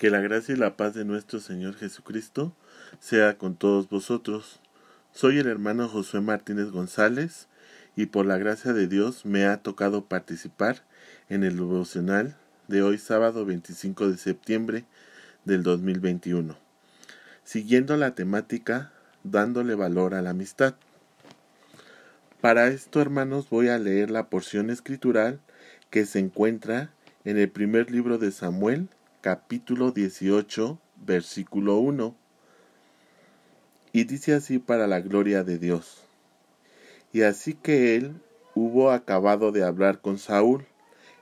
Que la gracia y la paz de nuestro Señor Jesucristo sea con todos vosotros. Soy el hermano Josué Martínez González y por la gracia de Dios me ha tocado participar en el devocional de hoy sábado 25 de septiembre del 2021, siguiendo la temática dándole valor a la amistad. Para esto, hermanos, voy a leer la porción escritural que se encuentra en el primer libro de Samuel, capítulo 18, versículo 1. Y dice así para la gloria de Dios. Y así que él hubo acabado de hablar con Saúl,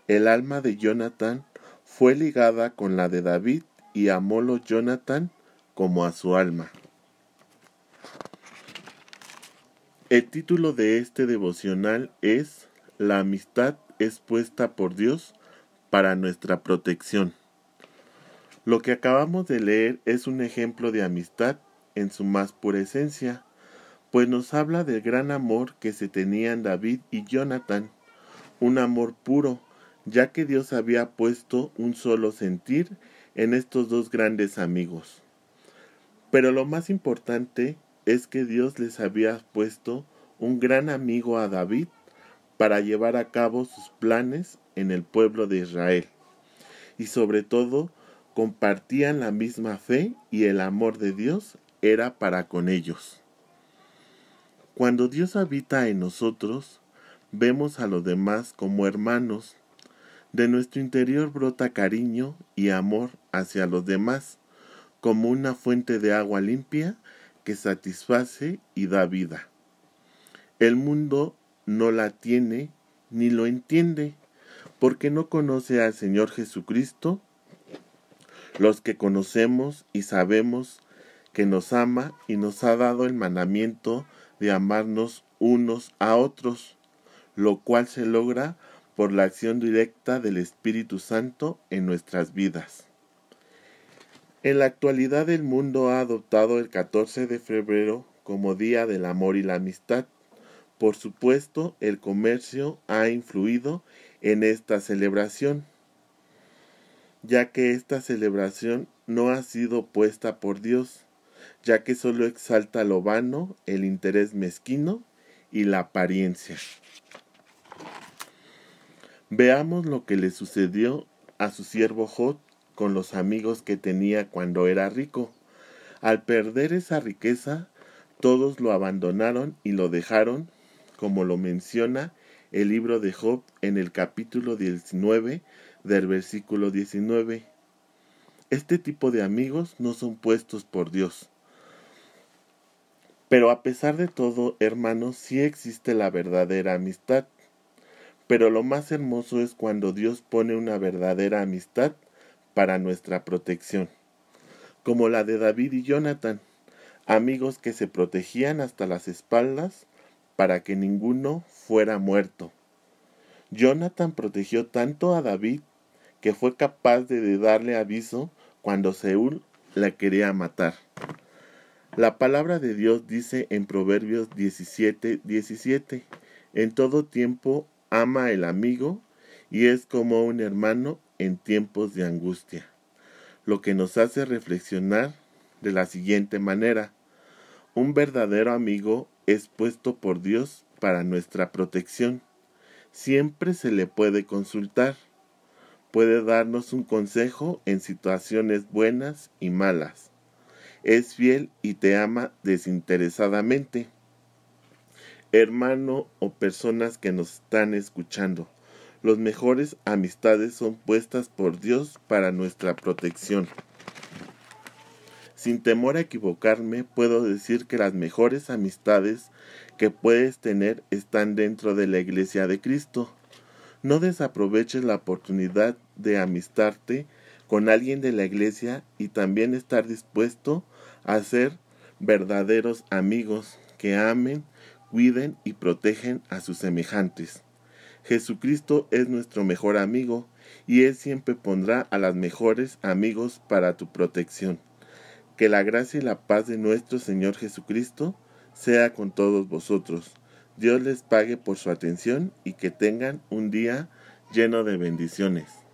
el alma de Jonathan fue ligada con la de David y amólo Jonathan como a su alma. El título de este devocional es La amistad es puesta por Dios para nuestra protección. Lo que acabamos de leer es un ejemplo de amistad en su más pura esencia, pues nos habla del gran amor que se tenían David y Jonathan, un amor puro, ya que Dios había puesto un solo sentir en estos dos grandes amigos. Pero lo más importante es que Dios les había puesto un gran amigo a David para llevar a cabo sus planes en el pueblo de Israel. Y sobre todo compartían la misma fe y el amor de Dios era para con ellos. Cuando Dios habita en nosotros, vemos a los demás como hermanos. De nuestro interior brota cariño y amor hacia los demás, como una fuente de agua limpia que satisface y da vida. El mundo no la tiene ni lo entiende, porque no conoce al Señor Jesucristo los que conocemos y sabemos que nos ama y nos ha dado el mandamiento de amarnos unos a otros, lo cual se logra por la acción directa del Espíritu Santo en nuestras vidas. En la actualidad el mundo ha adoptado el 14 de febrero como Día del Amor y la Amistad. Por supuesto, el comercio ha influido en esta celebración ya que esta celebración no ha sido puesta por Dios, ya que solo exalta lo vano, el interés mezquino y la apariencia. Veamos lo que le sucedió a su siervo Jod con los amigos que tenía cuando era rico. Al perder esa riqueza, todos lo abandonaron y lo dejaron, como lo menciona el libro de Job en el capítulo 19 del versículo 19. Este tipo de amigos no son puestos por Dios. Pero a pesar de todo, hermanos, sí existe la verdadera amistad. Pero lo más hermoso es cuando Dios pone una verdadera amistad para nuestra protección, como la de David y Jonathan, amigos que se protegían hasta las espaldas para que ninguno fuera muerto. Jonathan protegió tanto a David que fue capaz de darle aviso cuando Seúl la quería matar. La palabra de Dios dice en Proverbios 17, 17, en todo tiempo ama el amigo y es como un hermano en tiempos de angustia, lo que nos hace reflexionar de la siguiente manera. Un verdadero amigo es puesto por Dios para nuestra protección. Siempre se le puede consultar puede darnos un consejo en situaciones buenas y malas. Es fiel y te ama desinteresadamente. Hermano o personas que nos están escuchando, los mejores amistades son puestas por Dios para nuestra protección. Sin temor a equivocarme, puedo decir que las mejores amistades que puedes tener están dentro de la Iglesia de Cristo. No desaproveches la oportunidad de amistarte con alguien de la iglesia y también estar dispuesto a ser verdaderos amigos que amen, cuiden y protegen a sus semejantes. Jesucristo es nuestro mejor amigo y Él siempre pondrá a las mejores amigos para tu protección. Que la gracia y la paz de nuestro Señor Jesucristo sea con todos vosotros. Dios les pague por su atención y que tengan un día lleno de bendiciones.